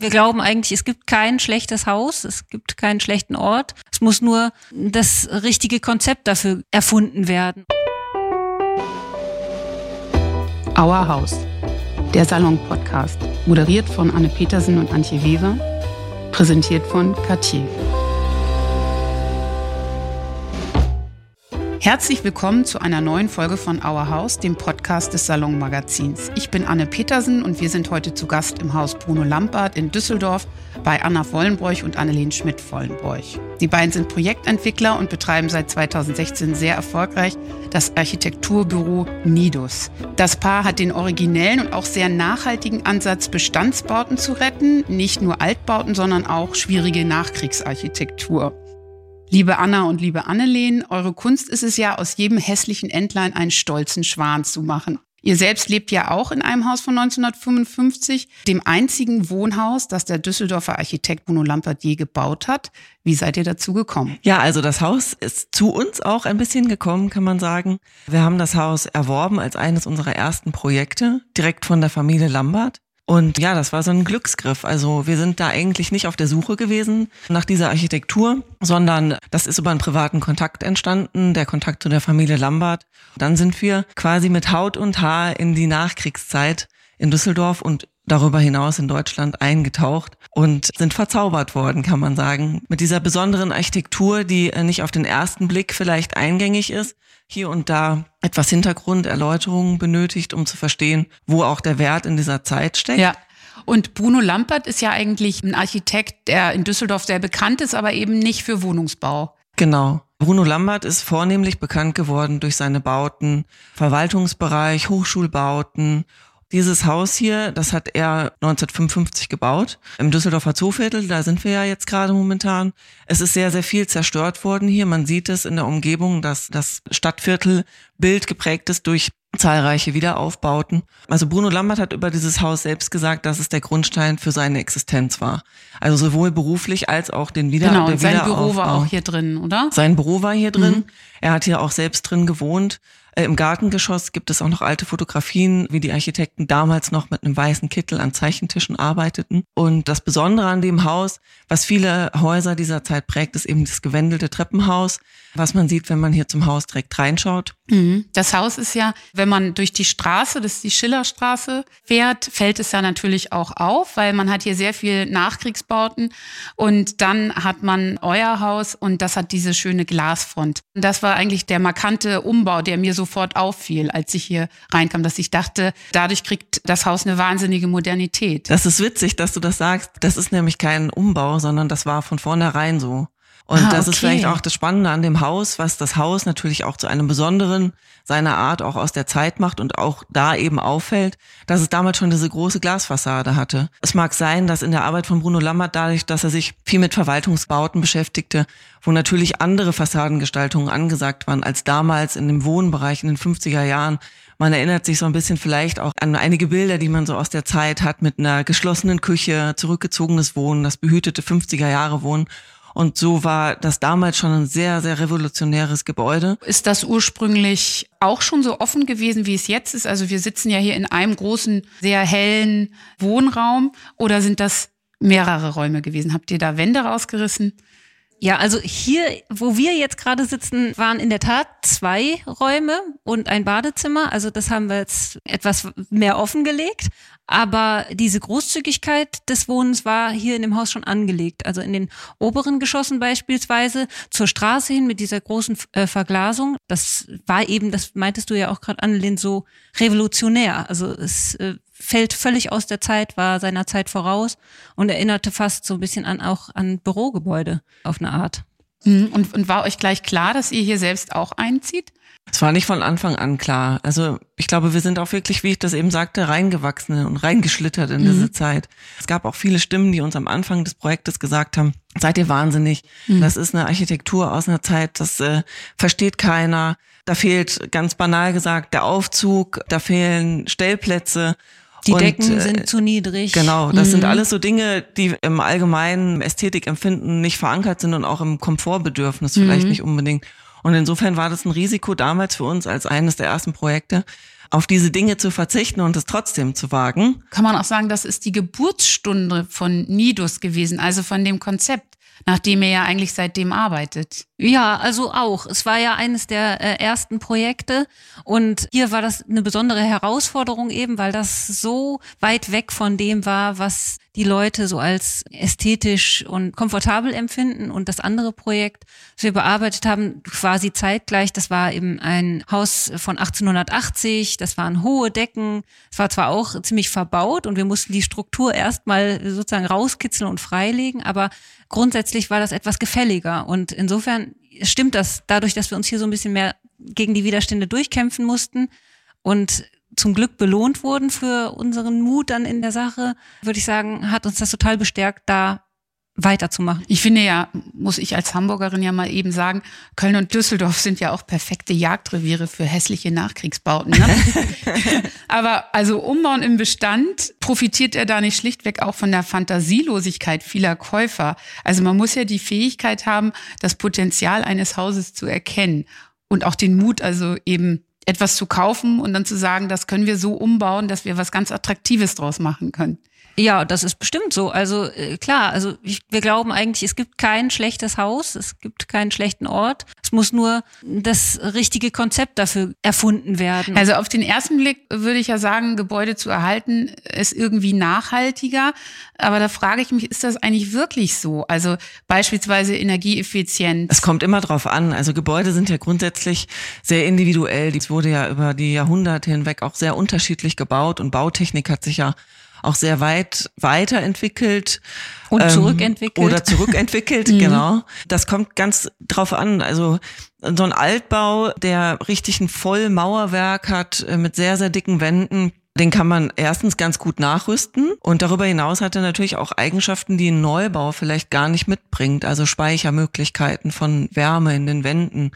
Wir glauben eigentlich, es gibt kein schlechtes Haus, es gibt keinen schlechten Ort. Es muss nur das richtige Konzept dafür erfunden werden. Our House, der Salon-Podcast, moderiert von Anne Petersen und Antje Weber, präsentiert von Cartier. Herzlich willkommen zu einer neuen Folge von Our House, dem Podcast des Salon Magazins. Ich bin Anne Petersen und wir sind heute zu Gast im Haus Bruno Lampard in Düsseldorf bei Anna Wollenbräuch und Annelien Schmidt-Wollenbräuch. Die beiden sind Projektentwickler und betreiben seit 2016 sehr erfolgreich das Architekturbüro Nidus. Das Paar hat den originellen und auch sehr nachhaltigen Ansatz, Bestandsbauten zu retten. Nicht nur Altbauten, sondern auch schwierige Nachkriegsarchitektur. Liebe Anna und liebe Annelien, eure Kunst ist es ja, aus jedem hässlichen Entlein einen stolzen Schwan zu machen. Ihr selbst lebt ja auch in einem Haus von 1955, dem einzigen Wohnhaus, das der Düsseldorfer Architekt Bruno Lampert je gebaut hat. Wie seid ihr dazu gekommen? Ja, also das Haus ist zu uns auch ein bisschen gekommen, kann man sagen. Wir haben das Haus erworben als eines unserer ersten Projekte, direkt von der Familie Lambert. Und ja, das war so ein Glücksgriff. Also wir sind da eigentlich nicht auf der Suche gewesen nach dieser Architektur, sondern das ist über einen privaten Kontakt entstanden, der Kontakt zu der Familie Lambert. Dann sind wir quasi mit Haut und Haar in die Nachkriegszeit in Düsseldorf und darüber hinaus in Deutschland eingetaucht und sind verzaubert worden, kann man sagen. Mit dieser besonderen Architektur, die nicht auf den ersten Blick vielleicht eingängig ist, hier und da etwas Hintergrunderläuterungen benötigt, um zu verstehen, wo auch der Wert in dieser Zeit steckt. Ja. Und Bruno Lampert ist ja eigentlich ein Architekt, der in Düsseldorf sehr bekannt ist, aber eben nicht für Wohnungsbau. Genau. Bruno Lambert ist vornehmlich bekannt geworden durch seine Bauten, Verwaltungsbereich, Hochschulbauten dieses Haus hier, das hat er 1955 gebaut, im Düsseldorfer Zooviertel, da sind wir ja jetzt gerade momentan. Es ist sehr, sehr viel zerstört worden hier. Man sieht es in der Umgebung, dass das Stadtviertelbild geprägt ist durch zahlreiche Wiederaufbauten. Also Bruno Lambert hat über dieses Haus selbst gesagt, dass es der Grundstein für seine Existenz war. Also sowohl beruflich als auch den Wieder Genau, und sein Büro war auch hier drin, oder? Sein Büro war hier drin. Mhm. Er hat hier auch selbst drin gewohnt. Äh, Im Gartengeschoss gibt es auch noch alte Fotografien, wie die Architekten damals noch mit einem weißen Kittel an Zeichentischen arbeiteten. Und das Besondere an dem Haus, was viele Häuser dieser Zeit prägt, ist eben das gewendelte Treppenhaus, was man sieht, wenn man hier zum Haus direkt reinschaut. Mhm. Das Haus ist ja, wenn man durch die Straße, das ist die Schillerstraße, fährt, fällt es ja natürlich auch auf, weil man hat hier sehr viel Nachkriegsbauten und dann hat man euer Haus und das hat diese schöne Glasfront. Das war eigentlich der markante Umbau, der mir sofort auffiel, als ich hier reinkam, dass ich dachte, dadurch kriegt das Haus eine wahnsinnige Modernität. Das ist witzig, dass du das sagst. Das ist nämlich kein Umbau, sondern das war von vornherein so. Und ah, das okay. ist vielleicht auch das Spannende an dem Haus, was das Haus natürlich auch zu einem besonderen seiner Art auch aus der Zeit macht und auch da eben auffällt, dass es damals schon diese große Glasfassade hatte. Es mag sein, dass in der Arbeit von Bruno Lammert dadurch, dass er sich viel mit Verwaltungsbauten beschäftigte, wo natürlich andere Fassadengestaltungen angesagt waren als damals in dem Wohnbereich in den 50er Jahren, man erinnert sich so ein bisschen vielleicht auch an einige Bilder, die man so aus der Zeit hat mit einer geschlossenen Küche, zurückgezogenes Wohnen, das behütete 50er Jahre Wohnen. Und so war das damals schon ein sehr, sehr revolutionäres Gebäude. Ist das ursprünglich auch schon so offen gewesen, wie es jetzt ist? Also wir sitzen ja hier in einem großen, sehr hellen Wohnraum oder sind das mehrere Räume gewesen? Habt ihr da Wände rausgerissen? Ja, also hier, wo wir jetzt gerade sitzen, waren in der Tat zwei Räume und ein Badezimmer. Also das haben wir jetzt etwas mehr offengelegt. Aber diese Großzügigkeit des Wohnens war hier in dem Haus schon angelegt. Also in den oberen Geschossen beispielsweise zur Straße hin mit dieser großen äh, Verglasung. Das war eben, das meintest du ja auch gerade, Annelien, so revolutionär. Also es äh, fällt völlig aus der Zeit, war seiner Zeit voraus und erinnerte fast so ein bisschen an auch an Bürogebäude auf eine Art. Mhm. Und, und war euch gleich klar, dass ihr hier selbst auch einzieht? Es war nicht von Anfang an klar. Also ich glaube, wir sind auch wirklich, wie ich das eben sagte, reingewachsen und reingeschlittert in mhm. diese Zeit. Es gab auch viele Stimmen, die uns am Anfang des Projektes gesagt haben, seid ihr wahnsinnig. Mhm. Das ist eine Architektur aus einer Zeit, das äh, versteht keiner. Da fehlt ganz banal gesagt der Aufzug, da fehlen Stellplätze. Die und, Decken äh, sind zu niedrig. Genau, das mhm. sind alles so Dinge, die im allgemeinen Ästhetikempfinden nicht verankert sind und auch im Komfortbedürfnis vielleicht mhm. nicht unbedingt. Und insofern war das ein Risiko damals für uns als eines der ersten Projekte, auf diese Dinge zu verzichten und es trotzdem zu wagen. Kann man auch sagen, das ist die Geburtsstunde von Nidus gewesen, also von dem Konzept nachdem er ja eigentlich seitdem arbeitet. Ja, also auch. Es war ja eines der äh, ersten Projekte und hier war das eine besondere Herausforderung eben, weil das so weit weg von dem war, was die Leute so als ästhetisch und komfortabel empfinden. Und das andere Projekt, das wir bearbeitet haben, quasi zeitgleich, das war eben ein Haus von 1880, das waren hohe Decken, es war zwar auch ziemlich verbaut und wir mussten die Struktur erstmal sozusagen rauskitzeln und freilegen, aber grundsätzlich war das etwas gefälliger. Und insofern stimmt das dadurch, dass wir uns hier so ein bisschen mehr gegen die Widerstände durchkämpfen mussten und zum Glück belohnt wurden für unseren Mut dann in der Sache, würde ich sagen, hat uns das total bestärkt, da weiterzumachen. Ich finde ja, muss ich als Hamburgerin ja mal eben sagen, Köln und Düsseldorf sind ja auch perfekte Jagdreviere für hässliche Nachkriegsbauten. Ne? Aber also Umbauen im Bestand, profitiert er da nicht schlichtweg auch von der Fantasielosigkeit vieler Käufer? Also man muss ja die Fähigkeit haben, das Potenzial eines Hauses zu erkennen und auch den Mut, also eben etwas zu kaufen und dann zu sagen, das können wir so umbauen, dass wir was ganz Attraktives draus machen können. Ja, das ist bestimmt so. Also äh, klar, also ich, wir glauben eigentlich, es gibt kein schlechtes Haus, es gibt keinen schlechten Ort. Es muss nur das richtige Konzept dafür erfunden werden. Also auf den ersten Blick würde ich ja sagen, Gebäude zu erhalten ist irgendwie nachhaltiger. Aber da frage ich mich, ist das eigentlich wirklich so? Also beispielsweise Energieeffizienz. Es kommt immer drauf an. Also Gebäude sind ja grundsätzlich sehr individuell. Es wurde ja über die Jahrhunderte hinweg auch sehr unterschiedlich gebaut und Bautechnik hat sich ja auch sehr weit weiterentwickelt. Und ähm, zurückentwickelt. Oder zurückentwickelt, mhm. genau. Das kommt ganz drauf an. Also so ein Altbau, der richtig ein Vollmauerwerk hat, äh, mit sehr, sehr dicken Wänden, den kann man erstens ganz gut nachrüsten und darüber hinaus hat er natürlich auch Eigenschaften, die ein Neubau vielleicht gar nicht mitbringt, also Speichermöglichkeiten von Wärme in den Wänden.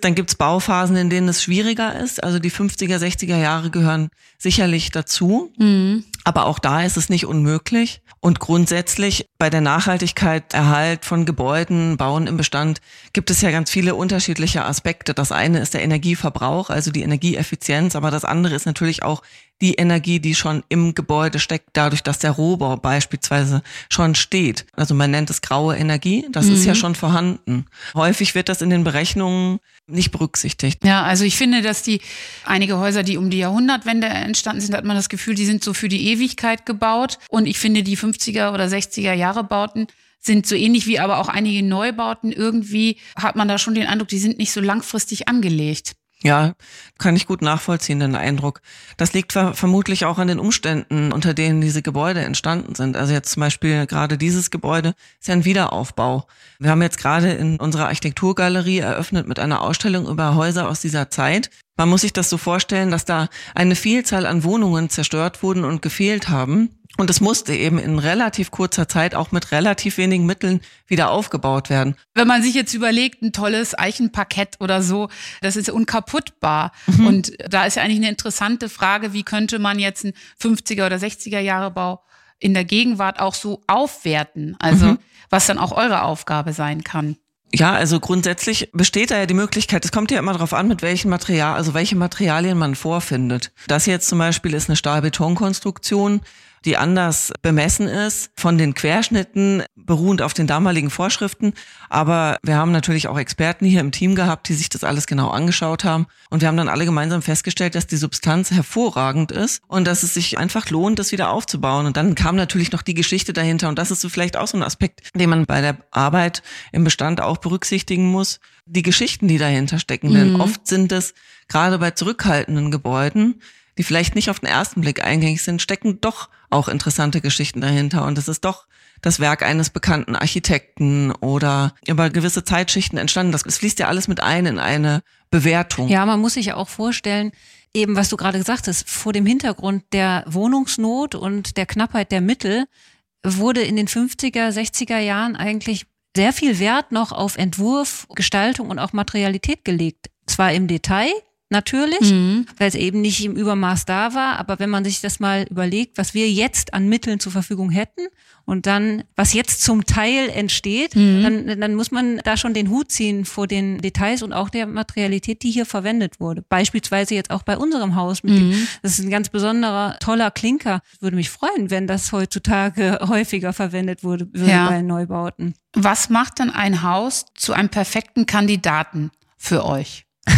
Dann gibt's Bauphasen, in denen es schwieriger ist. Also die 50er, 60er Jahre gehören sicherlich dazu. Mhm. Aber auch da ist es nicht unmöglich. Und grundsätzlich bei der Nachhaltigkeit, Erhalt von Gebäuden, Bauen im Bestand gibt es ja ganz viele unterschiedliche Aspekte. Das eine ist der Energieverbrauch, also die Energieeffizienz, aber das andere ist natürlich auch die Energie, die schon im Gebäude steckt, dadurch, dass der Rohbau beispielsweise schon steht. Also man nennt es graue Energie, das mhm. ist ja mhm. schon vorhanden. Häufig wird das in den Berechnungen nicht berücksichtigt. Ja, also ich finde, dass die einige Häuser, die um die Jahrhundertwende entstanden sind, hat man das Gefühl, die sind so für die Ewigkeit gebaut. Und ich finde, die 50er oder 60er Jahre Bauten sind so ähnlich wie aber auch einige Neubauten. Irgendwie hat man da schon den Eindruck, die sind nicht so langfristig angelegt. Ja, kann ich gut nachvollziehen, den Eindruck. Das liegt vermutlich auch an den Umständen, unter denen diese Gebäude entstanden sind. Also jetzt zum Beispiel gerade dieses Gebäude ist ja ein Wiederaufbau. Wir haben jetzt gerade in unserer Architekturgalerie eröffnet mit einer Ausstellung über Häuser aus dieser Zeit. Man muss sich das so vorstellen, dass da eine Vielzahl an Wohnungen zerstört wurden und gefehlt haben. Und es musste eben in relativ kurzer Zeit auch mit relativ wenigen Mitteln wieder aufgebaut werden. Wenn man sich jetzt überlegt, ein tolles Eichenparkett oder so, das ist unkaputtbar. Mhm. Und da ist ja eigentlich eine interessante Frage, wie könnte man jetzt einen 50er oder 60er Jahre Bau in der Gegenwart auch so aufwerten? Also, mhm. was dann auch eure Aufgabe sein kann. Ja, also grundsätzlich besteht da ja die Möglichkeit, es kommt ja immer darauf an, mit welchem Material, also welche Materialien man vorfindet. Das jetzt zum Beispiel ist eine Stahlbetonkonstruktion die anders bemessen ist, von den Querschnitten beruhend auf den damaligen Vorschriften. Aber wir haben natürlich auch Experten hier im Team gehabt, die sich das alles genau angeschaut haben. Und wir haben dann alle gemeinsam festgestellt, dass die Substanz hervorragend ist und dass es sich einfach lohnt, das wieder aufzubauen. Und dann kam natürlich noch die Geschichte dahinter. Und das ist so vielleicht auch so ein Aspekt, den man bei der Arbeit im Bestand auch berücksichtigen muss. Die Geschichten, die dahinter stecken. Mhm. Denn oft sind es gerade bei zurückhaltenden Gebäuden die vielleicht nicht auf den ersten Blick eingängig sind, stecken doch auch interessante Geschichten dahinter. Und es ist doch das Werk eines bekannten Architekten oder über gewisse Zeitschichten entstanden. Das, fließt ja alles mit ein in eine Bewertung. Ja, man muss sich ja auch vorstellen, eben was du gerade gesagt hast, vor dem Hintergrund der Wohnungsnot und der Knappheit der Mittel wurde in den 50er, 60er Jahren eigentlich sehr viel Wert noch auf Entwurf, Gestaltung und auch Materialität gelegt. Zwar im Detail, natürlich, mhm. weil es eben nicht im Übermaß da war. Aber wenn man sich das mal überlegt, was wir jetzt an Mitteln zur Verfügung hätten und dann, was jetzt zum Teil entsteht, mhm. dann, dann muss man da schon den Hut ziehen vor den Details und auch der Materialität, die hier verwendet wurde. Beispielsweise jetzt auch bei unserem Haus. Mhm. Dem, das ist ein ganz besonderer, toller Klinker. Würde mich freuen, wenn das heutzutage häufiger verwendet wurde, würde ja. bei Neubauten. Was macht denn ein Haus zu einem perfekten Kandidaten für euch?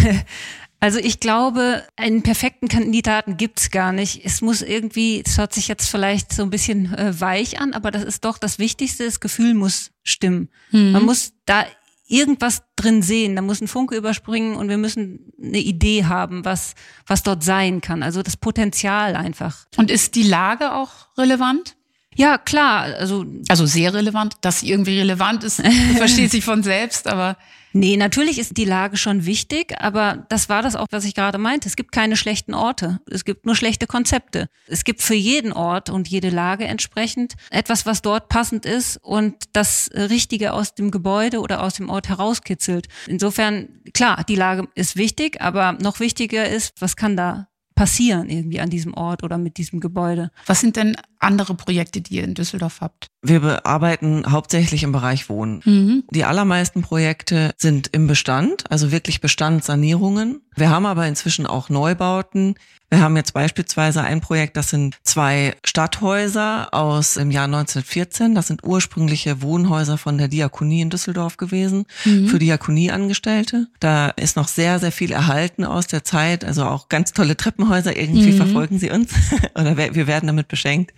Also ich glaube, einen perfekten Kandidaten gibt's gar nicht. Es muss irgendwie, es hört sich jetzt vielleicht so ein bisschen äh, weich an, aber das ist doch das Wichtigste, das Gefühl muss stimmen. Mhm. Man muss da irgendwas drin sehen, da muss ein Funke überspringen und wir müssen eine Idee haben, was, was dort sein kann. Also das Potenzial einfach. Und ist die Lage auch relevant? Ja, klar. Also, also sehr relevant, dass sie irgendwie relevant ist, versteht sich von selbst, aber Nee, natürlich ist die Lage schon wichtig, aber das war das auch, was ich gerade meinte. Es gibt keine schlechten Orte. Es gibt nur schlechte Konzepte. Es gibt für jeden Ort und jede Lage entsprechend etwas, was dort passend ist und das Richtige aus dem Gebäude oder aus dem Ort herauskitzelt. Insofern, klar, die Lage ist wichtig, aber noch wichtiger ist, was kann da passieren irgendwie an diesem Ort oder mit diesem Gebäude. Was sind denn andere Projekte, die ihr in Düsseldorf habt? Wir bearbeiten hauptsächlich im Bereich Wohnen. Mhm. Die allermeisten Projekte sind im Bestand, also wirklich Bestandssanierungen. Wir haben aber inzwischen auch Neubauten, wir haben jetzt beispielsweise ein Projekt, das sind zwei Stadthäuser aus dem Jahr 1914. Das sind ursprüngliche Wohnhäuser von der Diakonie in Düsseldorf gewesen, mhm. für Diakonieangestellte. Da ist noch sehr, sehr viel erhalten aus der Zeit. Also auch ganz tolle Treppenhäuser. Irgendwie mhm. verfolgen sie uns oder wir werden damit beschenkt.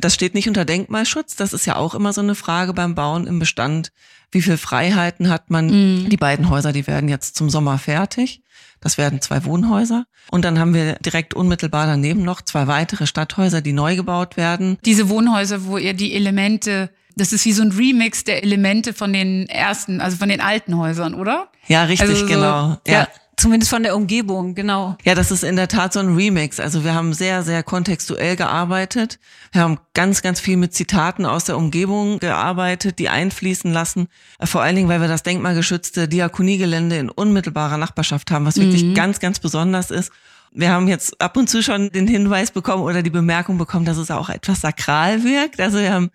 Das steht nicht unter Denkmalschutz. Das ist ja auch immer so eine Frage beim Bauen im Bestand. Wie viel Freiheiten hat man? Mhm. Die beiden Häuser, die werden jetzt zum Sommer fertig. Das werden zwei Wohnhäuser. Und dann haben wir direkt unmittelbar daneben noch zwei weitere Stadthäuser, die neu gebaut werden. Diese Wohnhäuser, wo ihr die Elemente das ist wie so ein Remix der Elemente von den ersten, also von den alten Häusern, oder? Ja, richtig, also so, genau. Ja. ja. Zumindest von der Umgebung, genau. Ja, das ist in der Tat so ein Remix. Also wir haben sehr, sehr kontextuell gearbeitet. Wir haben ganz, ganz viel mit Zitaten aus der Umgebung gearbeitet, die einfließen lassen. Vor allen Dingen, weil wir das denkmalgeschützte Diakoniegelände in unmittelbarer Nachbarschaft haben, was wirklich mhm. ganz, ganz besonders ist. Wir haben jetzt ab und zu schon den Hinweis bekommen oder die Bemerkung bekommen, dass es auch etwas sakral wirkt. Also wir haben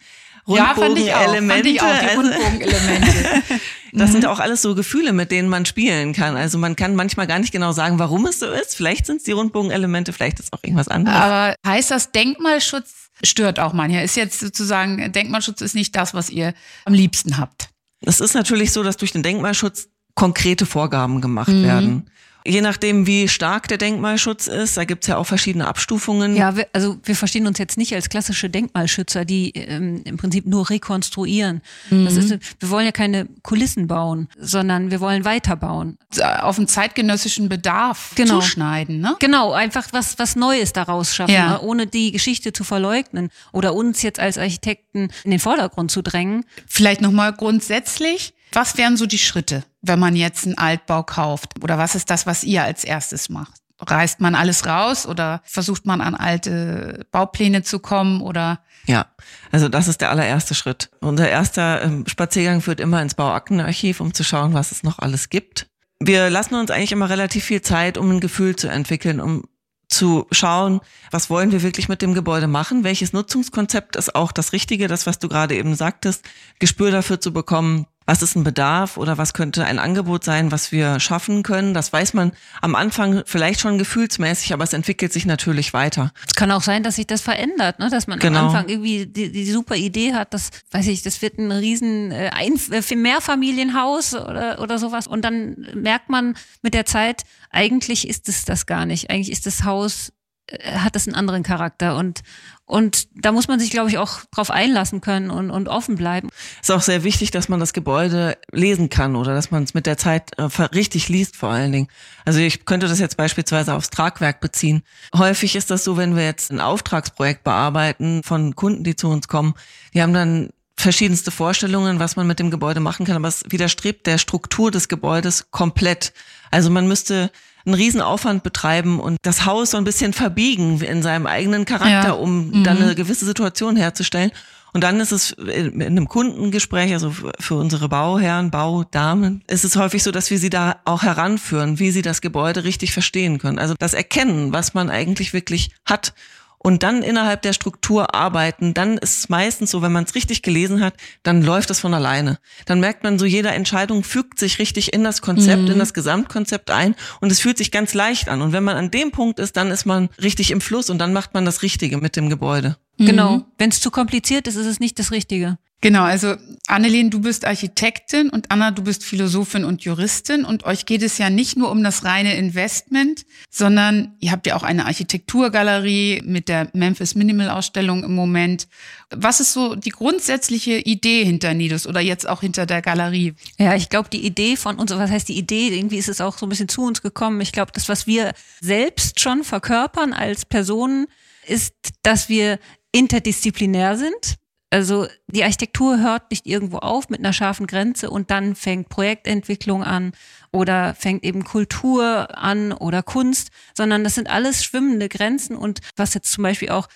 Rundbogenelemente. Ja, fand ich auch, fand ich auch die Rundbogenelemente. Das mhm. sind auch alles so Gefühle, mit denen man spielen kann. Also man kann manchmal gar nicht genau sagen, warum es so ist. Vielleicht sind es die Rundbogenelemente, vielleicht ist es auch irgendwas anderes. Aber heißt das Denkmalschutz stört auch mancher? Ist jetzt sozusagen, Denkmalschutz ist nicht das, was ihr am liebsten habt? Es ist natürlich so, dass durch den Denkmalschutz konkrete Vorgaben gemacht mhm. werden. Je nachdem, wie stark der Denkmalschutz ist, da gibt's ja auch verschiedene Abstufungen. Ja, wir, also wir verstehen uns jetzt nicht als klassische Denkmalschützer, die ähm, im Prinzip nur rekonstruieren. Mhm. Das ist, wir wollen ja keine Kulissen bauen, sondern wir wollen weiterbauen. Auf den zeitgenössischen Bedarf genau. zuschneiden, ne? Genau, einfach was, was Neues daraus schaffen, ja. ne? ohne die Geschichte zu verleugnen oder uns jetzt als Architekten in den Vordergrund zu drängen. Vielleicht nochmal grundsätzlich was wären so die Schritte, wenn man jetzt einen Altbau kauft? Oder was ist das, was ihr als erstes macht? Reißt man alles raus oder versucht man an alte Baupläne zu kommen oder? Ja, also das ist der allererste Schritt. Unser erster ähm, Spaziergang führt immer ins Bauaktenarchiv, um zu schauen, was es noch alles gibt. Wir lassen uns eigentlich immer relativ viel Zeit, um ein Gefühl zu entwickeln, um zu schauen, was wollen wir wirklich mit dem Gebäude machen, welches Nutzungskonzept ist auch das Richtige, das, was du gerade eben sagtest, Gespür dafür zu bekommen, was ist ein Bedarf oder was könnte ein Angebot sein, was wir schaffen können. Das weiß man am Anfang vielleicht schon gefühlsmäßig, aber es entwickelt sich natürlich weiter. Es kann auch sein, dass sich das verändert, ne? dass man genau. am Anfang irgendwie die, die super Idee hat, dass, weiß ich, das wird ein riesen äh, ein, äh, Mehrfamilienhaus oder, oder sowas und dann merkt man mit der Zeit, eigentlich ist es das gar nicht. Eigentlich ist das Haus äh, hat das einen anderen Charakter und und da muss man sich, glaube ich, auch drauf einlassen können und, und offen bleiben. Ist auch sehr wichtig, dass man das Gebäude lesen kann oder dass man es mit der Zeit äh, richtig liest vor allen Dingen. Also ich könnte das jetzt beispielsweise aufs Tragwerk beziehen. Häufig ist das so, wenn wir jetzt ein Auftragsprojekt bearbeiten von Kunden, die zu uns kommen, die haben dann verschiedenste Vorstellungen, was man mit dem Gebäude machen kann, aber es widerstrebt der Struktur des Gebäudes komplett. Also man müsste einen Riesenaufwand betreiben und das Haus so ein bisschen verbiegen in seinem eigenen Charakter, ja. um mhm. dann eine gewisse Situation herzustellen. Und dann ist es in einem Kundengespräch, also für unsere Bauherren, Baudamen, ist es häufig so, dass wir sie da auch heranführen, wie sie das Gebäude richtig verstehen können. Also das Erkennen, was man eigentlich wirklich hat und dann innerhalb der Struktur arbeiten, dann ist es meistens so, wenn man es richtig gelesen hat, dann läuft es von alleine. Dann merkt man so, jede Entscheidung fügt sich richtig in das Konzept, mhm. in das Gesamtkonzept ein und es fühlt sich ganz leicht an. Und wenn man an dem Punkt ist, dann ist man richtig im Fluss und dann macht man das Richtige mit dem Gebäude. Genau. Mhm. Wenn es zu kompliziert ist, ist es nicht das Richtige. Genau, also Annelien, du bist Architektin und Anna, du bist Philosophin und Juristin und euch geht es ja nicht nur um das reine Investment, sondern ihr habt ja auch eine Architekturgalerie mit der Memphis Minimal Ausstellung im Moment. Was ist so die grundsätzliche Idee hinter Nidus oder jetzt auch hinter der Galerie? Ja, ich glaube, die Idee von uns, was heißt die Idee? Irgendwie ist es auch so ein bisschen zu uns gekommen. Ich glaube, das, was wir selbst schon verkörpern als Personen, ist, dass wir interdisziplinär sind. Also die Architektur hört nicht irgendwo auf mit einer scharfen Grenze und dann fängt Projektentwicklung an oder fängt eben Kultur an oder Kunst, sondern das sind alles schwimmende Grenzen und was jetzt zum Beispiel auch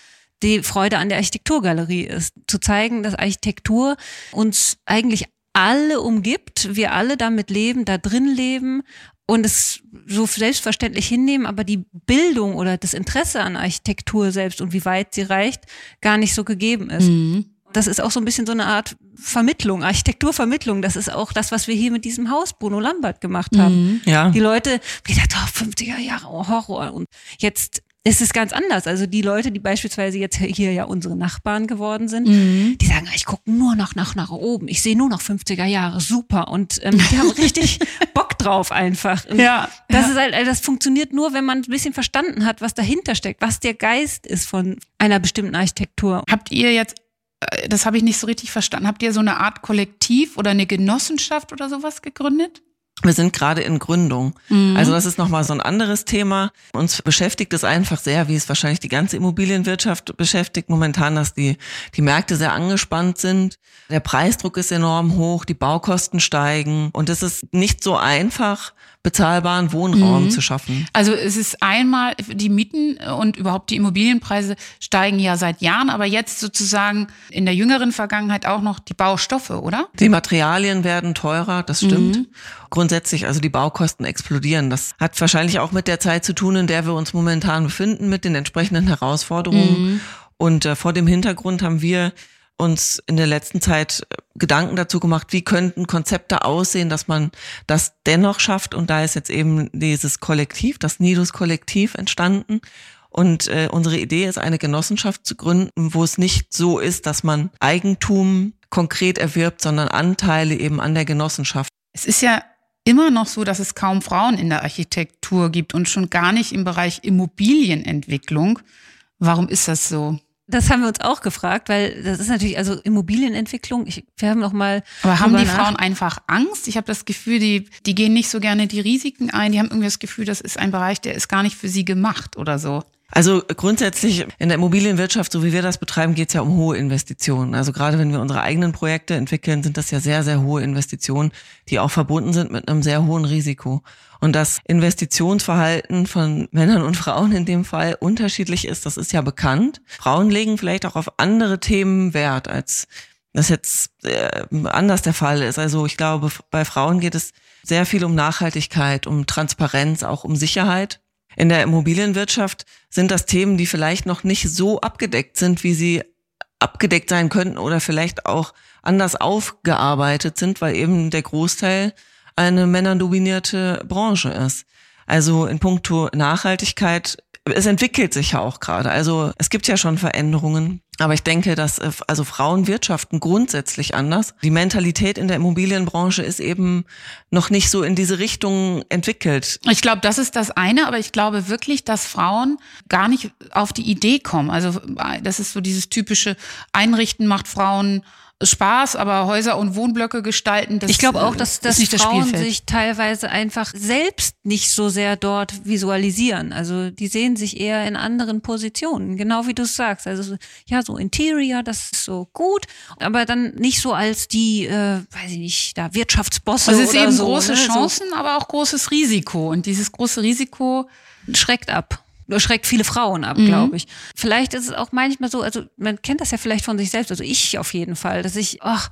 die Freude an der Architekturgalerie ist, zu zeigen, dass Architektur uns eigentlich alle umgibt, wir alle damit leben, da drin leben und es so selbstverständlich hinnehmen, aber die Bildung oder das Interesse an Architektur selbst und wie weit sie reicht, gar nicht so gegeben ist. Mhm. Das ist auch so ein bisschen so eine Art Vermittlung, Architekturvermittlung. Das ist auch das, was wir hier mit diesem Haus Bruno Lambert gemacht haben. Mhm. Ja. Die Leute, die dachten, oh, 50er Jahre, oh, Horror. Und jetzt es ist ganz anders. Also die Leute, die beispielsweise jetzt hier ja unsere Nachbarn geworden sind, mhm. die sagen, ich gucke nur noch nach, nach oben. Ich sehe nur noch 50er Jahre. Super. Und ähm, die haben richtig Bock drauf einfach. Und ja. Das ja. ist halt, das funktioniert nur, wenn man ein bisschen verstanden hat, was dahinter steckt, was der Geist ist von einer bestimmten Architektur. Habt ihr jetzt das habe ich nicht so richtig verstanden. Habt ihr so eine Art Kollektiv oder eine Genossenschaft oder sowas gegründet? Wir sind gerade in Gründung. Mhm. Also das ist nochmal so ein anderes Thema. Uns beschäftigt es einfach sehr, wie es wahrscheinlich die ganze Immobilienwirtschaft beschäftigt momentan, dass die, die Märkte sehr angespannt sind. Der Preisdruck ist enorm hoch, die Baukosten steigen und es ist nicht so einfach, bezahlbaren Wohnraum mhm. zu schaffen. Also es ist einmal, die Mieten und überhaupt die Immobilienpreise steigen ja seit Jahren, aber jetzt sozusagen in der jüngeren Vergangenheit auch noch die Baustoffe, oder? Die Materialien werden teurer, das stimmt. Mhm. Grundsätzlich, also die Baukosten explodieren. Das hat wahrscheinlich auch mit der Zeit zu tun, in der wir uns momentan befinden, mit den entsprechenden Herausforderungen. Mhm. Und äh, vor dem Hintergrund haben wir uns in der letzten Zeit Gedanken dazu gemacht, wie könnten Konzepte aussehen, dass man das dennoch schafft. Und da ist jetzt eben dieses Kollektiv, das Nidus-Kollektiv entstanden. Und äh, unsere Idee ist, eine Genossenschaft zu gründen, wo es nicht so ist, dass man Eigentum konkret erwirbt, sondern Anteile eben an der Genossenschaft. Es ist ja immer noch so, dass es kaum Frauen in der Architektur gibt und schon gar nicht im Bereich Immobilienentwicklung. Warum ist das so? Das haben wir uns auch gefragt, weil das ist natürlich, also Immobilienentwicklung, ich, wir haben noch mal. Aber haben die nach. Frauen einfach Angst? Ich habe das Gefühl, die, die gehen nicht so gerne die Risiken ein. Die haben irgendwie das Gefühl, das ist ein Bereich, der ist gar nicht für sie gemacht oder so. Also grundsätzlich in der Immobilienwirtschaft, so wie wir das betreiben, geht es ja um hohe Investitionen. Also gerade wenn wir unsere eigenen Projekte entwickeln, sind das ja sehr, sehr hohe Investitionen, die auch verbunden sind mit einem sehr hohen Risiko. Und das Investitionsverhalten von Männern und Frauen in dem Fall unterschiedlich ist, das ist ja bekannt. Frauen legen vielleicht auch auf andere Themen Wert, als das jetzt äh, anders der Fall ist. Also ich glaube, bei Frauen geht es sehr viel um Nachhaltigkeit, um Transparenz, auch um Sicherheit. In der Immobilienwirtschaft sind das Themen, die vielleicht noch nicht so abgedeckt sind, wie sie abgedeckt sein könnten oder vielleicht auch anders aufgearbeitet sind, weil eben der Großteil eine männerdominierte Branche ist. Also in puncto Nachhaltigkeit es entwickelt sich ja auch gerade. Also es gibt ja schon Veränderungen. Aber ich denke, dass äh, also Frauen wirtschaften grundsätzlich anders. Die Mentalität in der Immobilienbranche ist eben noch nicht so in diese Richtung entwickelt. Ich glaube, das ist das eine, aber ich glaube wirklich, dass Frauen gar nicht auf die Idee kommen. Also das ist so dieses typische Einrichten macht Frauen Spaß, aber Häuser und Wohnblöcke gestalten, das Ich glaube auch, dass, dass Frauen das sich teilweise einfach selbst nicht so sehr dort visualisieren. Also die sehen sich eher in anderen Positionen, genau wie du es sagst. Also ja, so Interior, das ist so gut, aber dann nicht so als die, äh, weiß ich nicht, da Wirtschaftsbosse also es ist oder eben so, große ne? Chancen, aber auch großes Risiko. Und dieses große Risiko schreckt ab. Schreckt viele Frauen ab, mhm. glaube ich. Vielleicht ist es auch manchmal so, also man kennt das ja vielleicht von sich selbst, also ich auf jeden Fall, dass ich, ach,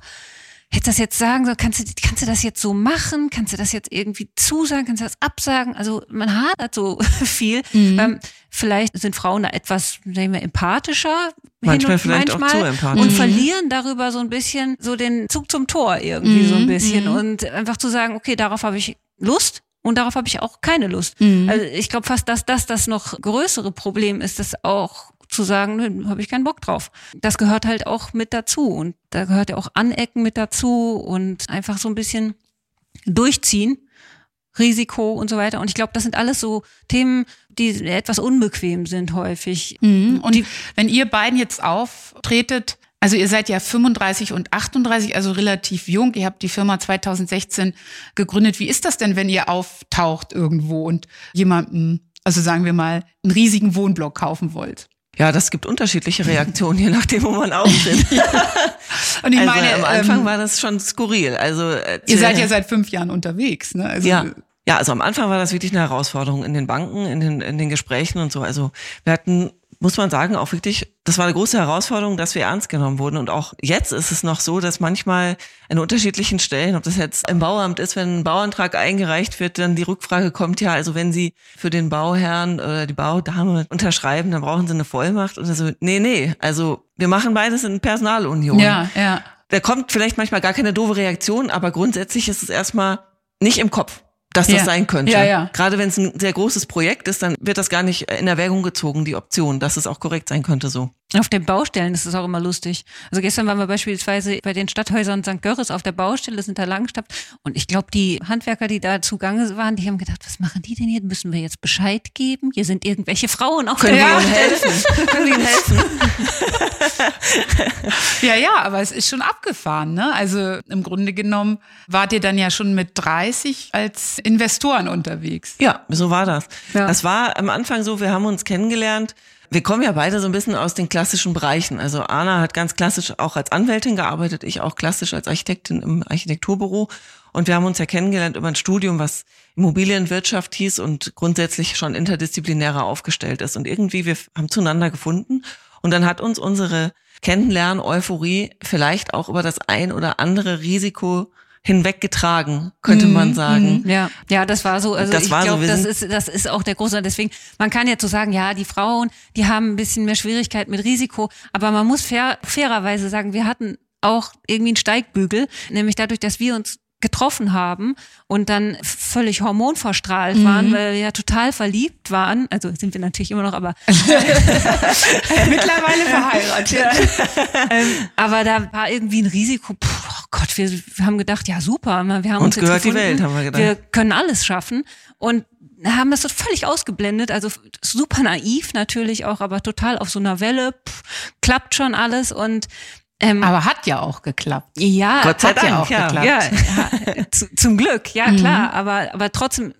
hätte das jetzt sagen soll, kannst du, kannst du das jetzt so machen? Kannst du das jetzt irgendwie zusagen? Kannst du das absagen? Also man hadert so viel. Mhm. Ähm, vielleicht sind Frauen da etwas, sagen wir, empathischer. Manchmal vielleicht manchmal, auch zu empathisch. Und mhm. verlieren darüber so ein bisschen so den Zug zum Tor irgendwie mhm. so ein mhm. bisschen. Mhm. Und einfach zu sagen, okay, darauf habe ich Lust. Und darauf habe ich auch keine Lust. Mhm. Also ich glaube fast, dass das das noch größere Problem ist, dass auch zu sagen, nö, habe ich keinen Bock drauf. Das gehört halt auch mit dazu und da gehört ja auch Anecken mit dazu und einfach so ein bisschen durchziehen, Risiko und so weiter. Und ich glaube, das sind alles so Themen, die etwas unbequem sind häufig. Mhm. Und die, wenn ihr beiden jetzt auftretet, also ihr seid ja 35 und 38, also relativ jung. Ihr habt die Firma 2016 gegründet. Wie ist das denn, wenn ihr auftaucht irgendwo und jemanden, also sagen wir mal, einen riesigen Wohnblock kaufen wollt? Ja, das gibt unterschiedliche Reaktionen, je nachdem, wo man auftritt. Und ich also meine, am Anfang ähm, war das schon skurril. Also äh, ihr seid ja seit fünf Jahren unterwegs, ne? Also, ja. Ja, also am Anfang war das wirklich eine Herausforderung in den Banken, in den, in den Gesprächen und so. Also wir hatten muss man sagen, auch wirklich, das war eine große Herausforderung, dass wir ernst genommen wurden. Und auch jetzt ist es noch so, dass manchmal an unterschiedlichen Stellen, ob das jetzt im Bauamt ist, wenn ein Bauantrag eingereicht wird, dann die Rückfrage kommt, ja, also wenn Sie für den Bauherrn oder die Baudame unterschreiben, dann brauchen Sie eine Vollmacht. Oder so, nee, nee, also wir machen beides in Personalunion. Ja, ja. Da kommt vielleicht manchmal gar keine doofe Reaktion, aber grundsätzlich ist es erstmal nicht im Kopf dass das ja. sein könnte. Ja, ja. Gerade wenn es ein sehr großes Projekt ist, dann wird das gar nicht in Erwägung gezogen, die Option, dass es auch korrekt sein könnte so. Auf den Baustellen ist es auch immer lustig. Also gestern waren wir beispielsweise bei den Stadthäusern St. Görres auf der Baustelle, sind da Langstadt. Und ich glaube, die Handwerker, die da zugange waren, die haben gedacht, was machen die denn hier? Müssen wir jetzt Bescheid geben? Hier sind irgendwelche Frauen auf Können der Baustelle. helfen? Können wir ihnen helfen? ja, ja, aber es ist schon abgefahren, ne? Also im Grunde genommen wart ihr dann ja schon mit 30 als Investoren unterwegs. Ja, so war das. Ja. Das war am Anfang so, wir haben uns kennengelernt wir kommen ja beide so ein bisschen aus den klassischen Bereichen. Also Anna hat ganz klassisch auch als Anwältin gearbeitet, ich auch klassisch als Architektin im Architekturbüro. Und wir haben uns ja kennengelernt über ein Studium, was Immobilienwirtschaft hieß und grundsätzlich schon interdisziplinärer aufgestellt ist. Und irgendwie, wir haben zueinander gefunden. Und dann hat uns unsere Kennenlernen-Euphorie vielleicht auch über das ein oder andere Risiko hinweggetragen, könnte mhm, man sagen. Mhm. Ja, ja, das war so. Also das ich glaube, so, das ist das ist auch der große. Deswegen, man kann jetzt so sagen, ja, die Frauen, die haben ein bisschen mehr Schwierigkeit mit Risiko, aber man muss fair, fairerweise sagen, wir hatten auch irgendwie einen Steigbügel, nämlich dadurch, dass wir uns getroffen haben und dann völlig hormonverstrahlt mhm. waren, weil wir ja total verliebt waren. Also sind wir natürlich immer noch, aber mittlerweile verheiratet. Ja. ähm, aber da war irgendwie ein Risiko. Puh, Gott, wir, wir, haben gedacht, ja super, wir haben uns, uns gehört gefunden, die Welt, haben wir gedacht. Wir können alles schaffen und haben das so völlig ausgeblendet, also super naiv natürlich auch, aber total auf so einer Welle, pff, klappt schon alles und ähm, Aber hat ja auch geklappt. Ja, Gott sei hat Dank, ja auch ja. geklappt. Ja, ja zu, zum Glück, ja mhm. klar. Aber, aber trotzdem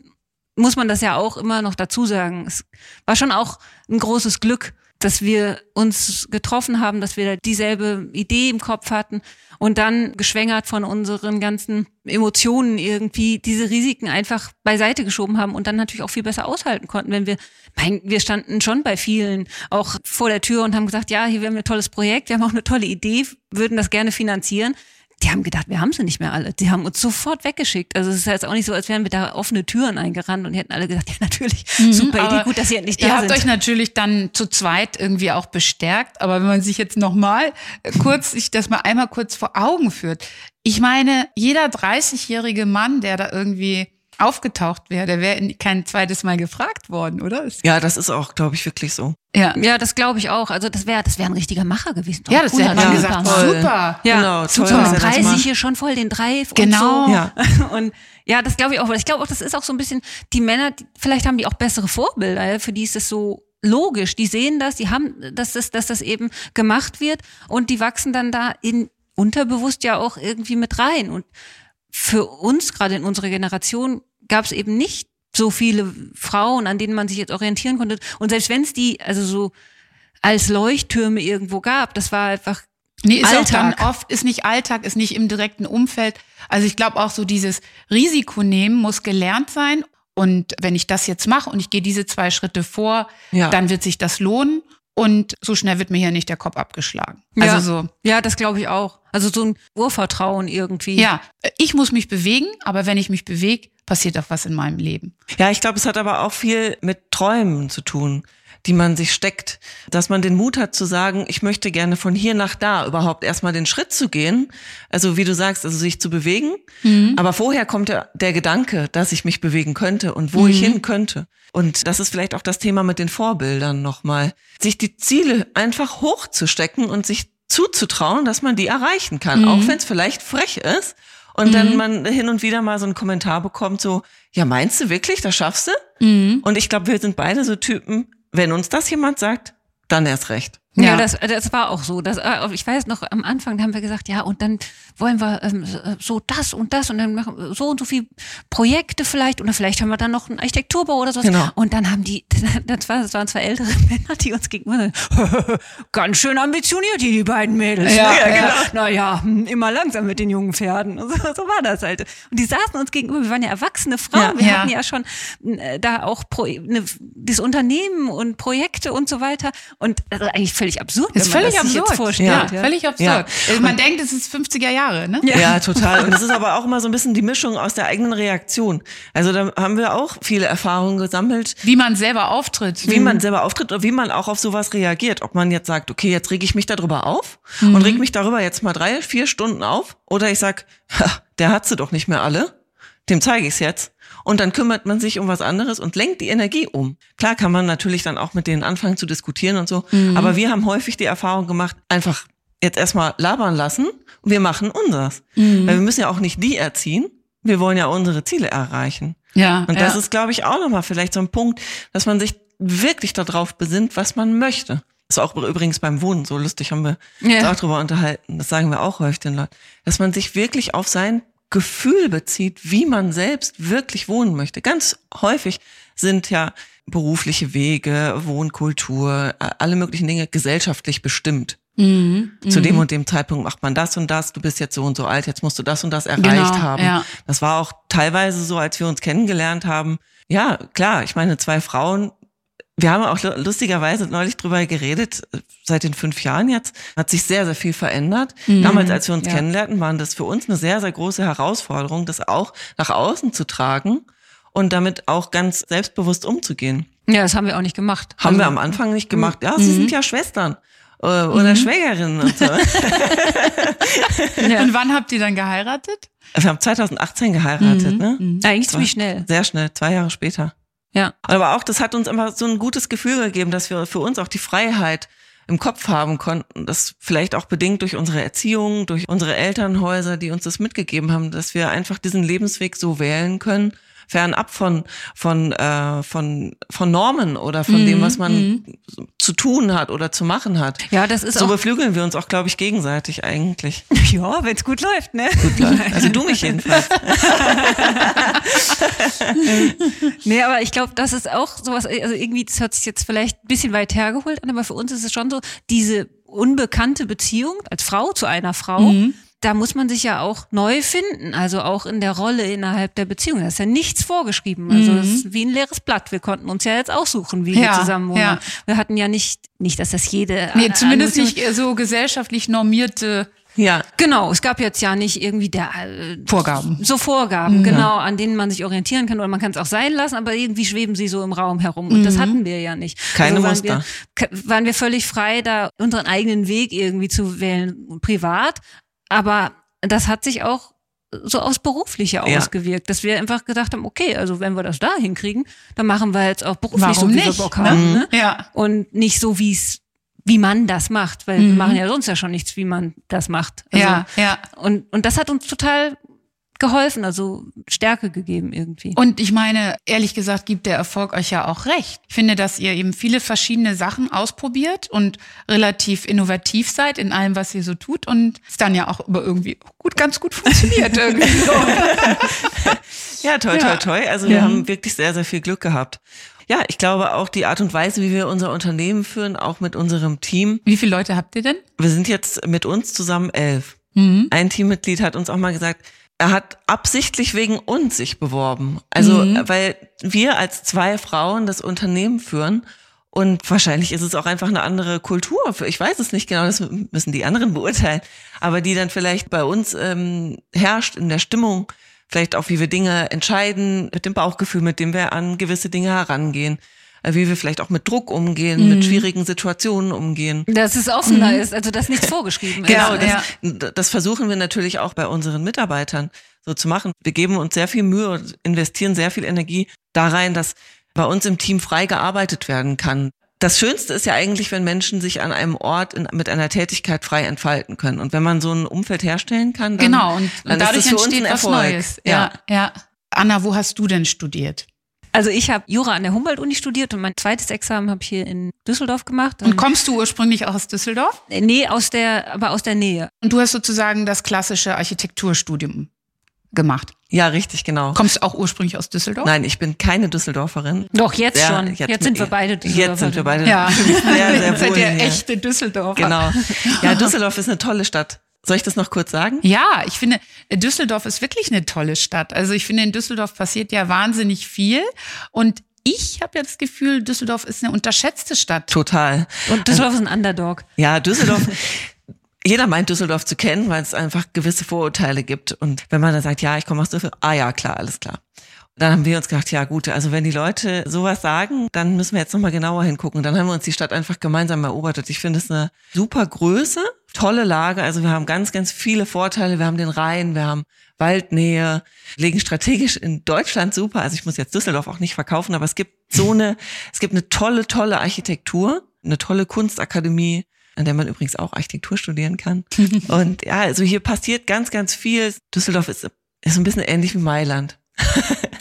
muss man das ja auch immer noch dazu sagen. Es war schon auch ein großes Glück, dass wir uns getroffen haben, dass wir dieselbe Idee im Kopf hatten und dann geschwängert von unseren ganzen Emotionen irgendwie diese Risiken einfach beiseite geschoben haben und dann natürlich auch viel besser aushalten konnten, wenn wir, mein, wir standen schon bei vielen auch vor der Tür und haben gesagt, ja, hier wir haben ein tolles Projekt, wir haben auch eine tolle Idee, würden das gerne finanzieren die haben gedacht, wir haben sie nicht mehr alle. Die haben uns sofort weggeschickt. Also es ist jetzt auch nicht so, als wären wir da offene Türen eingerannt und hätten alle gesagt, ja natürlich, mhm, super Idee, gut, dass ihr endlich da ihr sind. Ihr habt euch natürlich dann zu zweit irgendwie auch bestärkt, aber wenn man sich jetzt nochmal kurz, sich das mal einmal kurz vor Augen führt. Ich meine, jeder 30-jährige Mann, der da irgendwie aufgetaucht wäre, der wäre kein zweites Mal gefragt worden, oder? Ja, das ist auch, glaube ich, wirklich so. Ja, ja, das glaube ich auch. Also das wäre, das wäre ein richtiger Macher gewesen. Ja, das hätte man gesagt, voll. super. Ja, genau, toll, super. Preise hier schon voll den Drive genau. und so. Ja. Und ja, das glaube ich auch. Ich glaube auch, das ist auch so ein bisschen die Männer. Vielleicht haben die auch bessere Vorbilder. Für die ist es so logisch. Die sehen das, die haben, dass das, dass das eben gemacht wird und die wachsen dann da in unterbewusst ja auch irgendwie mit rein und für uns, gerade in unserer Generation, gab es eben nicht so viele Frauen, an denen man sich jetzt orientieren konnte. Und selbst wenn es die, also so als Leuchttürme irgendwo gab, das war einfach Nee, ist Alltag. auch dann oft, ist nicht Alltag, ist nicht im direkten Umfeld. Also ich glaube auch so dieses Risiko nehmen muss gelernt sein Und wenn ich das jetzt mache und ich gehe diese zwei Schritte vor, Ja. dann wird sich das lohnen. Und so schnell wird mir hier nicht der Kopf abgeschlagen. Also ja. so, Ja, das glaube ich auch. Also so ein Urvertrauen irgendwie. ja, ich muss mich bewegen, aber wenn ich mich bewege, passiert auch was in meinem Leben. Ja, ich glaube, es hat aber auch viel mit Träumen zu tun, die man sich steckt. Dass man den Mut hat zu sagen, ich möchte gerne von hier nach da überhaupt erstmal den Schritt zu gehen. Also wie du sagst, also sich zu bewegen. Aber vorher kommt der, der Gedanke, dass ich mich bewegen könnte und wo ich hin könnte. Und das ist vielleicht auch das Thema mit den Vorbildern nochmal. Sich die Ziele einfach hochzustecken und sich zuzutrauen, dass man die erreichen kann. Auch wenn es vielleicht frech ist. Und dann man hin und wieder mal so einen Kommentar bekommt, so, ja, meinst du wirklich, das schaffst du? Und ich glaube, wir sind beide so Typen, wenn uns das jemand sagt, dann erst recht. Ja, Ja. das, das war auch so. Das, äh, ich weiß noch, am Anfang haben wir gesagt, ja, und dann wollen wir ähm, so das und das und dann machen wir so und so viel Projekte vielleicht oder vielleicht haben wir dann noch einen Architekturbau oder sowas. Genau. Und dann haben die, das, war, das waren zwei ältere Männer, die uns gegenüber ganz schön ambitioniert, hier, die beiden Mädels. Ja, ne? ja, genau. Naja, hm, immer langsam mit den jungen Pferden. So, so war das halt. Und die saßen uns gegenüber, wir waren ja erwachsene Frauen, Ja, wir ja. hatten ja schon äh, da auch Pro, ne, das Unternehmen und Projekte und so weiter. Und ist eigentlich völlig absurd, Ist wenn man völlig das sich absurd. jetzt vorstellt. ja, Ja, völlig absurd. Ja. Äh, Man denkt, es ist 50er Jahre, ne? Ja. total. Und es ist aber auch immer so ein bisschen die Mischung aus der eigenen Reaktion. Also da haben wir auch viele Erfahrungen gesammelt, Wie man selber auftritt. wie man selber auftritt und wie man auch auf sowas reagiert. Ob man jetzt sagt, okay, jetzt reg ich mich darüber auf und reg mich darüber jetzt mal drei, vier Stunden auf. Oder ich sag, ha, der hat sie doch nicht mehr alle. Dem zeige ich's jetzt. Und dann kümmert man sich um was anderes und lenkt die Energie um. Klar kann man natürlich dann auch mit denen anfangen zu diskutieren und so. Aber wir haben häufig die Erfahrung gemacht, einfach jetzt erstmal labern lassen und wir machen unseres. Weil wir müssen ja auch nicht die erziehen. Wir wollen ja unsere Ziele erreichen. Ja, Und das ja. ist, glaube ich, auch nochmal vielleicht so ein Punkt, dass man sich wirklich darauf besinnt, was man möchte. Das ist auch übrigens beim Wohnen so lustig, haben wir Ja. uns auch drüber unterhalten. Das sagen wir auch häufig den Leuten. Dass man sich wirklich auf sein Gefühl bezieht, wie man selbst wirklich wohnen möchte. Ganz häufig sind ja berufliche Wege, Wohnkultur, alle möglichen Dinge gesellschaftlich bestimmt. Mhm. Zu dem und dem Zeitpunkt macht man das und das, du bist jetzt so und so alt, jetzt musst du das und das erreicht Genau, haben. ja. Das war auch teilweise so, als wir uns kennengelernt haben. Ja, klar, ich meine, zwei Frauen, wir haben auch lu- lustigerweise neulich drüber geredet, seit den fünf Jahren jetzt, hat sich sehr, sehr viel verändert. Damals, als wir uns ja. kennenlernten, waren das für uns eine sehr, sehr große Herausforderung, das auch nach außen zu tragen und damit auch ganz selbstbewusst umzugehen. ja, das haben wir auch nicht gemacht. Haben Also, wir am Anfang nicht gemacht. Ja, sie sind ja Schwestern äh, oder Schwägerinnen und so. Ja. Und wann habt ihr dann geheiratet? Wir haben 2018 geheiratet, ne? Eigentlich ziemlich schnell. Sehr schnell, zwei Jahre später. Ja. Aber auch, das hat uns immer so ein gutes Gefühl gegeben, dass wir für uns auch die Freiheit im Kopf haben konnten. Das vielleicht auch bedingt durch unsere Erziehung, durch unsere Elternhäuser, die uns das mitgegeben haben, dass wir einfach diesen Lebensweg so wählen können, fernab von, von, äh, von, von Normen oder von dem, was man zu tun hat oder zu machen hat. Ja, das ist So auch, beflügeln wir uns auch, glaube ich, gegenseitig eigentlich. ja, wenn es gut läuft, ne? Also du mich jedenfalls. Nee, aber ich glaube, das ist auch sowas, also irgendwie, das hört sich jetzt vielleicht ein bisschen weit hergeholt an, aber für uns ist es schon so, diese unbekannte Beziehung als Frau zu einer Frau, da muss man sich ja auch neu finden, also auch in der Rolle innerhalb der Beziehung. Da ist ja nichts vorgeschrieben. Also das ist wie ein leeres Blatt. Wir konnten uns ja jetzt aussuchen, wie Ja, wir zusammen wohnen. ja. Wir hatten ja nicht, nicht, dass das jede. Nee, zumindest nicht äh, so gesellschaftlich normierte Ja, Genau, es gab jetzt ja nicht irgendwie der äh, Vorgaben. so Vorgaben, genau, an denen man sich orientieren kann oder man kann es auch sein lassen, aber irgendwie schweben sie so im Raum herum und das hatten wir ja nicht. Keine waren Muster. Wir, waren wir völlig frei, da unseren eigenen Weg irgendwie zu wählen, privat, aber das hat sich auch so aufs Berufliche Ja. ausgewirkt, dass wir einfach gedacht haben, okay, also wenn wir das da hinkriegen, dann machen wir jetzt auch beruflich so, Warum wie wir nicht, Bock ne? haben. Ne? Ja. Und nicht so, wie es wie man das macht, weil wir machen ja sonst ja schon nichts, wie man das macht. Also, Ja, ja. und, und das hat uns total geholfen, also Stärke gegeben irgendwie. Und ich meine, ehrlich gesagt, gibt der Erfolg euch ja auch recht. Ich finde, dass ihr eben viele verschiedene Sachen ausprobiert und relativ innovativ seid in allem, was ihr so tut und es dann ja auch über irgendwie gut, ganz gut funktioniert irgendwie so. Ja, toi, toi, Ja. toi. Also wir haben wirklich sehr, sehr viel Glück gehabt. Ja, ich glaube auch die Art und Weise, wie wir unser Unternehmen führen, auch mit unserem Team. Wie viele Leute habt ihr denn? Wir sind jetzt mit uns zusammen elf. Ein Teammitglied hat uns auch mal gesagt, er hat absichtlich wegen uns sich beworben. Also, mhm. weil wir als zwei Frauen das Unternehmen führen und wahrscheinlich ist es auch einfach eine andere Kultur. Ich weiß es nicht genau, das müssen die anderen beurteilen. Aber die dann vielleicht bei uns ähm, herrscht in der Stimmung, vielleicht auch wie wir Dinge entscheiden, mit dem Bauchgefühl, mit dem wir an gewisse Dinge herangehen wie wir vielleicht auch mit Druck umgehen, mhm. mit schwierigen Situationen umgehen. Dass es offener mhm. ist, also dass nichts vorgeschrieben ist. Genau, das, ja. das versuchen wir natürlich auch bei unseren Mitarbeitern so zu machen. Wir geben uns sehr viel Mühe und investieren sehr viel Energie da rein, dass bei uns im Team frei gearbeitet werden kann. Das Schönste ist ja eigentlich, wenn Menschen sich an einem Ort in, mit einer Tätigkeit frei entfalten können. Und wenn man so ein Umfeld herstellen kann, dann, genau, und, dann dadurch ist das für entsteht uns ein was Neues. Ja, ja, ja. Anna, wo hast du denn studiert? Also ich habe Jura an der Humboldt-Uni studiert und mein zweites Examen habe ich hier in Düsseldorf gemacht. Und kommst du ursprünglich auch aus Düsseldorf? Nee, aus der, aber aus der Nähe. Und du hast sozusagen das klassische Architekturstudium gemacht. Ja, richtig, genau. Kommst du auch ursprünglich aus Düsseldorf? Nein, ich bin keine Düsseldorferin. Doch, jetzt sehr, schon. Jetzt, jetzt, sind wir beide Düsseldorfer. Jetzt sind wir beide ja. sehr, sehr Seid ihr echte Düsseldorfer. Genau. Ja, Düsseldorf ist eine tolle Stadt. Soll ich das noch kurz sagen? Ja, ich finde, Düsseldorf ist wirklich eine tolle Stadt. Also ich finde, in Düsseldorf passiert ja wahnsinnig viel. Und ich habe ja das Gefühl, Düsseldorf ist eine unterschätzte Stadt. Total. Und Düsseldorf ist ein Underdog. Ja, Düsseldorf. jeder meint Düsseldorf zu kennen, weil es einfach gewisse Vorurteile gibt. Und wenn man dann sagt, ja, ich komme aus Düsseldorf, ah ja, klar, alles klar. Dann haben wir uns gedacht, ja gut, also wenn die Leute sowas sagen, dann müssen wir jetzt nochmal genauer hingucken. Dann haben wir uns die Stadt einfach gemeinsam erobert. Ich finde es eine super Größe, tolle Lage. Also wir haben ganz, ganz viele Vorteile. Wir haben den Rhein, wir haben Waldnähe, legen strategisch in Deutschland super. Also ich muss jetzt Düsseldorf auch nicht verkaufen, aber es gibt so eine, es gibt eine tolle, tolle Architektur, eine tolle Kunstakademie, an der man übrigens auch Architektur studieren kann. Und ja, also hier passiert ganz, ganz viel. Düsseldorf ist, ist ein bisschen ähnlich wie Mailand.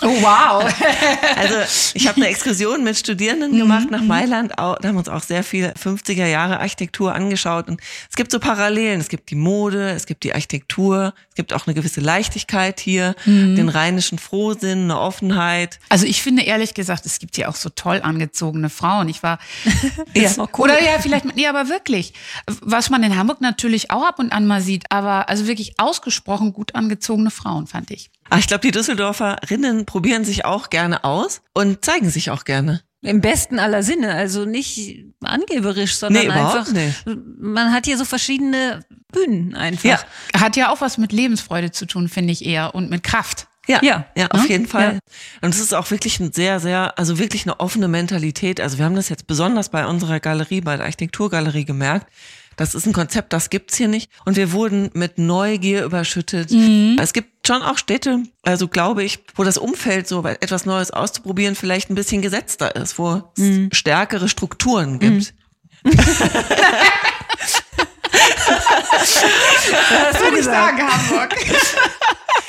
Oh wow. also ich habe eine Exkursion mit Studierenden mhm, gemacht nach mhm. Mailand. Da haben wir uns auch sehr viel 50er Jahre Architektur angeschaut. Und es gibt so Parallelen. Es gibt die Mode, es gibt die Architektur, es gibt auch eine gewisse Leichtigkeit hier, mhm. den rheinischen Frohsinn, eine Offenheit. Also ich finde ehrlich gesagt, es gibt hier auch so toll angezogene Frauen. Ich war ja, cool. oder ja vielleicht, nee, aber wirklich, was man in Hamburg natürlich auch ab und an mal sieht, aber also wirklich ausgesprochen gut angezogene Frauen fand ich. Ach, ich glaube, die Düsseldorferinnen probieren sich auch gerne aus und zeigen sich auch gerne. Im besten aller Sinne, also nicht angeberisch, sondern nee, einfach, nicht. man hat hier so verschiedene Bühnen einfach. Ja. Hat ja auch was mit Lebensfreude zu tun, finde ich eher, und mit Kraft. Ja, ja, ja, auf jeden Fall. Ja. Und es ist auch wirklich ein sehr, sehr, also wirklich eine offene Mentalität. Also wir haben das jetzt besonders bei unserer Galerie, bei der Architekturgalerie gemerkt. Das ist ein Konzept, das gibt's hier nicht. Und wir wurden mit Neugier überschüttet. Mhm. Es gibt schon auch Städte, also glaube ich, wo das Umfeld so etwas Neues auszuprobieren vielleicht ein bisschen gesetzter ist, wo mhm. es stärkere Strukturen gibt. Mhm. das würde ich sagen, Hamburg.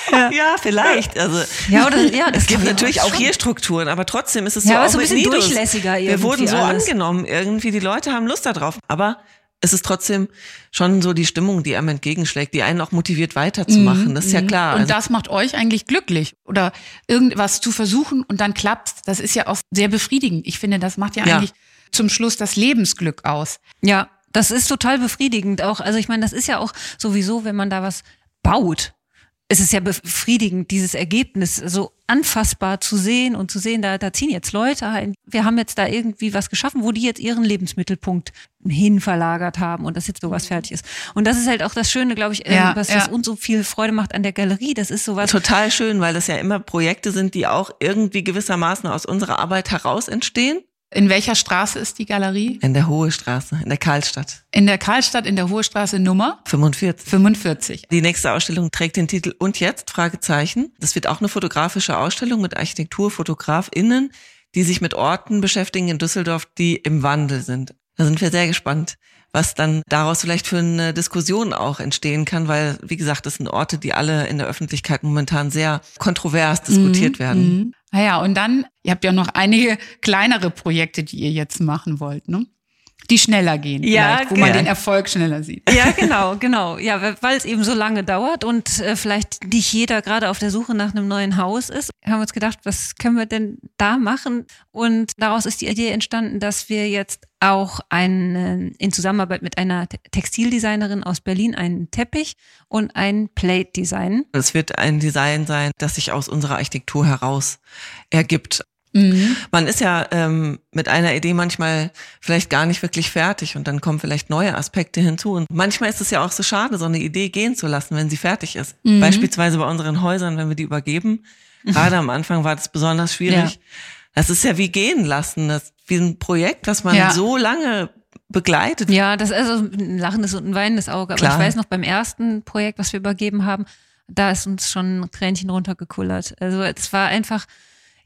Ja. ja, vielleicht. Also, ja, oder, ja, es gibt natürlich auch, auch hier Strukturen, aber trotzdem ist es ja, so aber auch so ein bisschen Nidus. durchlässiger irgendwie. Wir wurden so alles. angenommen irgendwie. Die Leute haben Lust darauf. Aber es ist trotzdem schon so die Stimmung, die einem entgegenschlägt, die einen auch motiviert weiterzumachen. Mhm, das ist ja mhm. klar. Und also, das macht euch eigentlich glücklich. Oder irgendwas zu versuchen und dann klappt, das ist ja auch sehr befriedigend. Ich finde, das macht ja, ja. eigentlich zum Schluss das Lebensglück aus. Ja, das ist total befriedigend auch. Also ich meine, das ist ja auch sowieso, wenn man da was baut, es ist ja befriedigend, dieses Ergebnis so anfassbar zu sehen und zu sehen, da, da ziehen jetzt Leute ein. Wir haben jetzt da irgendwie was geschaffen, wo die jetzt ihren Lebensmittelpunkt hin verlagert haben und das jetzt sowas fertig ist. Und das ist halt auch das Schöne, glaube ich, ähm, ja, was, ja. was uns so viel Freude macht an der Galerie. Das ist sowas. Total schön, weil das ja immer Projekte sind, die auch irgendwie gewissermaßen aus unserer Arbeit heraus entstehen. In welcher Straße ist die Galerie? In der Hohe Straße, in der Karlstadt. In der Karlstadt, in der Hohe Straße Nummer? 45. 45. Die nächste Ausstellung trägt den Titel Und jetzt? Fragezeichen. Das wird auch eine fotografische Ausstellung mit ArchitekturfotografInnen, die sich mit Orten beschäftigen in Düsseldorf, die im Wandel sind. Da sind wir sehr gespannt, was dann daraus vielleicht für eine Diskussion auch entstehen kann, weil, wie gesagt, das sind Orte, die alle in der Öffentlichkeit momentan sehr kontrovers diskutiert mhm. werden. Naja, und dann, ihr habt ja noch einige kleinere Projekte, die ihr jetzt machen wollt, ne? Die schneller gehen, ja, wo man den Erfolg schneller sieht. Ja, genau, genau. Ja, weil es eben so lange dauert und äh, vielleicht nicht jeder gerade auf der Suche nach einem neuen Haus ist, haben wir uns gedacht, was können wir denn da machen? Und daraus ist die Idee entstanden, dass wir jetzt auch einen, in Zusammenarbeit mit einer Textildesignerin aus Berlin einen Teppich und ein Plate designen. Es wird ein Design sein, das sich aus unserer Architektur heraus ergibt. Mhm. Man ist ja ähm, mit einer Idee manchmal vielleicht gar nicht wirklich fertig und dann kommen vielleicht neue Aspekte hinzu. Und manchmal ist es ja auch so schade, so eine Idee gehen zu lassen, wenn sie fertig ist. Mhm. Beispielsweise bei unseren Häusern, wenn wir die übergeben. Gerade am Anfang war das besonders schwierig. Ja. Das ist ja wie gehen lassen. Das ist wie ein Projekt, was man ja. so lange begleitet. Ja, das ist also ein lachendes und ein weinendes Auge. Aber Klar. ich weiß noch, beim ersten Projekt, was wir übergeben haben, da ist uns schon ein Tränchen runtergekullert. Also es war einfach,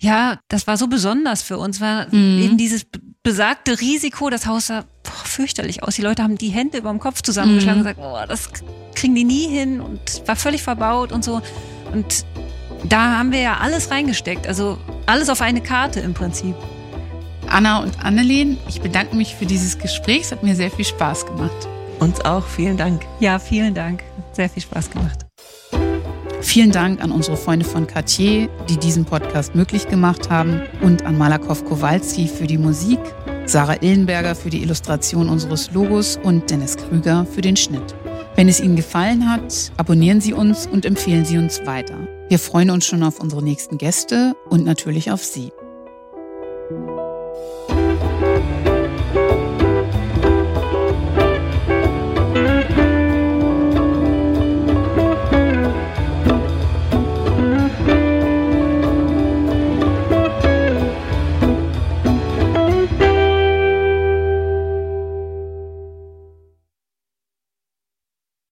ja, das war so besonders für uns, war mhm. eben dieses besagte Risiko, das Haus sah boah, fürchterlich aus. Die Leute haben die Hände über dem Kopf zusammengeschlagen mhm. und gesagt, boah, das kriegen die nie hin und war völlig verbaut und so. Und da haben wir ja alles reingesteckt, also alles auf eine Karte im Prinzip. Anna und Annelien, ich bedanke mich für dieses Gespräch. Es hat mir sehr viel Spaß gemacht. Uns auch. Vielen Dank. Ja, vielen Dank. Sehr viel Spaß gemacht. Vielen Dank an unsere Freunde von Cartier, die diesen Podcast möglich gemacht haben und an Malakow Kowalski für die Musik, Sarah Illenberger für die Illustration unseres Logos und Dennis Krüger für den Schnitt. Wenn es Ihnen gefallen hat, abonnieren Sie uns und empfehlen Sie uns weiter. Wir freuen uns schon auf unsere nächsten Gäste und natürlich auf Sie.